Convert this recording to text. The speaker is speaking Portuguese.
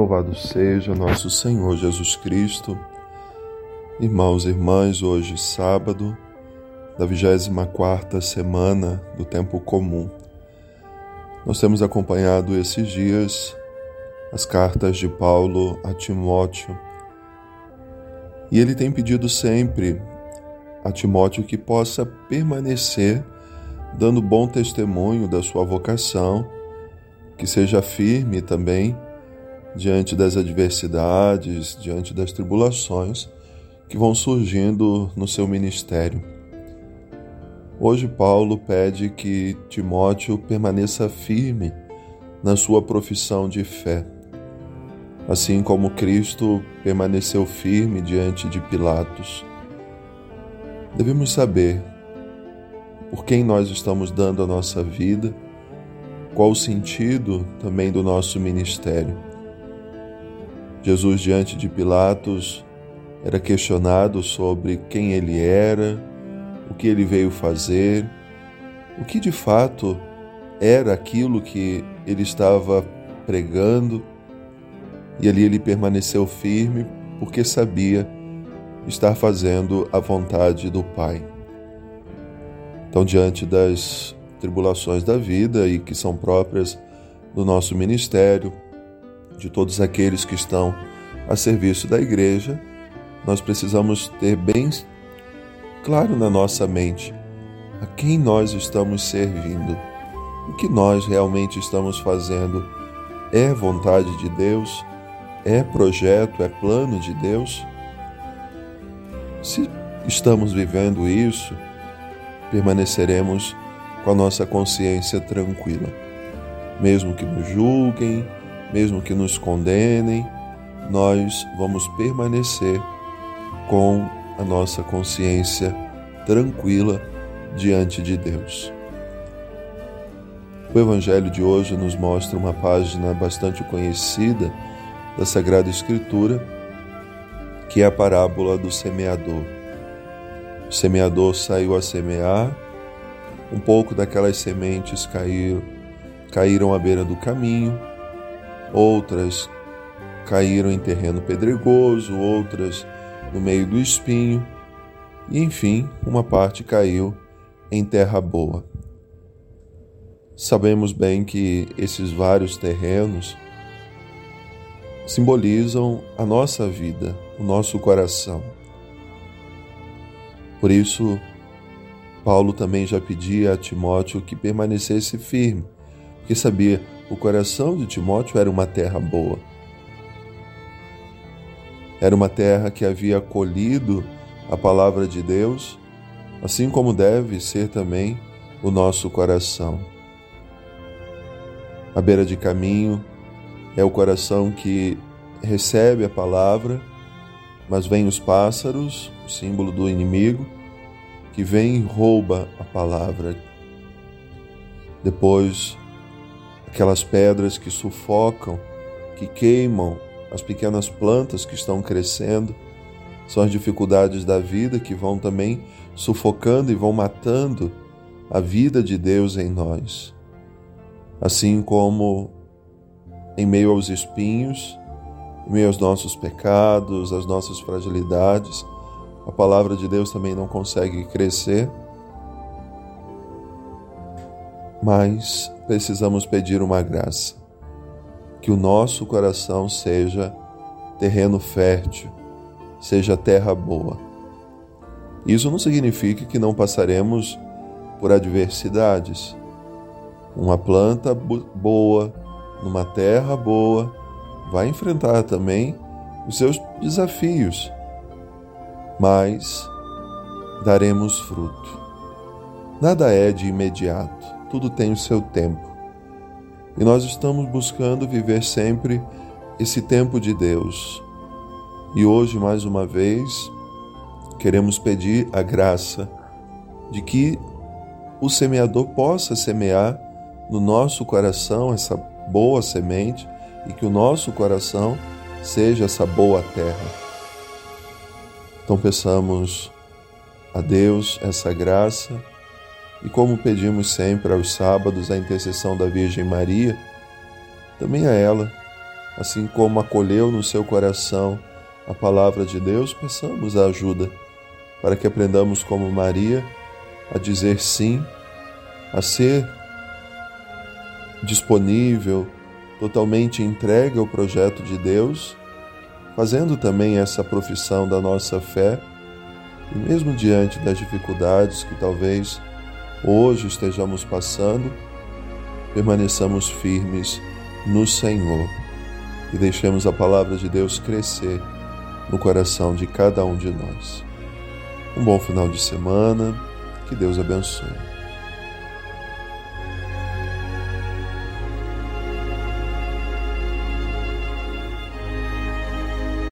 Louvado seja nosso Senhor Jesus Cristo. Irmãos e irmãs, hoje sábado, da 24 semana do tempo comum. Nós temos acompanhado esses dias as cartas de Paulo a Timóteo. E ele tem pedido sempre a Timóteo que possa permanecer dando bom testemunho da sua vocação, que seja firme também diante das adversidades, diante das tribulações que vão surgindo no seu ministério. Hoje, Paulo pede que Timóteo permaneça firme na sua profissão de fé, assim como Cristo permaneceu firme diante de Pilatos. Devemos saber por quem nós estamos dando a nossa vida, qual o sentido também do nosso ministério. Jesus, diante de Pilatos, era questionado sobre quem ele era, o que ele veio fazer, o que de fato era aquilo que ele estava pregando, e ali ele permaneceu firme porque sabia estar fazendo a vontade do Pai. Então, diante das tribulações da vida e que são próprias do nosso ministério, de todos aqueles que estão a serviço da igreja, nós precisamos ter bem claro na nossa mente a quem nós estamos servindo, o que nós realmente estamos fazendo. É vontade de Deus? É projeto? É plano de Deus? Se estamos vivendo isso, permaneceremos com a nossa consciência tranquila, mesmo que nos julguem, mesmo que nos condenem, nós vamos permanecer com a nossa consciência tranquila diante de Deus. O Evangelho de hoje nos mostra uma página bastante conhecida da Sagrada Escritura, que é a parábola do semeador. O semeador saiu a semear, um pouco daquelas sementes caíram, caíram à beira do caminho, outras caíram em terreno pedregoso, outras no meio do espinho, e enfim, uma parte caiu em terra boa. Sabemos bem que esses vários terrenos simbolizam a nossa vida, o nosso coração. Por isso, Paulo também já pedia a Timóteo que permanecesse firme, porque sabia o coração de Timóteo era uma terra boa. Era uma terra que havia acolhido a palavra de Deus, assim como deve ser também o nosso coração. A beira de caminho é o coração que recebe a palavra, mas vem os pássaros, o símbolo do inimigo, que vem e rouba a palavra. Depois aquelas pedras que sufocam, que queimam as pequenas plantas que estão crescendo, são as dificuldades da vida que vão também sufocando e vão matando a vida de Deus em nós. Assim como em meio aos espinhos, em meio aos nossos pecados, às nossas fragilidades, a palavra de Deus também não consegue crescer mas precisamos pedir uma graça. Que o nosso coração seja terreno fértil, seja terra boa. Isso não significa que não passaremos por adversidades. Uma planta boa, numa terra boa, vai enfrentar também os seus desafios, mas daremos fruto. Nada é de imediato tudo tem o seu tempo. E nós estamos buscando viver sempre esse tempo de Deus. E hoje, mais uma vez, queremos pedir a graça de que o semeador possa semear no nosso coração essa boa semente e que o nosso coração seja essa boa terra. Então peçamos a Deus essa graça e como pedimos sempre aos sábados a intercessão da Virgem Maria, também a ela, Assim como acolheu no seu coração a palavra de Deus, peçamos a ajuda para que aprendamos como Maria a dizer sim, a ser disponível, totalmente entregue ao projeto de Deus, fazendo também essa profissão da nossa fé, e mesmo diante das dificuldades que talvez hoje estejamos passando, permaneçamos firmes no Senhor e deixemos a palavra de Deus crescer no coração de cada um de nós. Um bom final de semana, que Deus abençoe.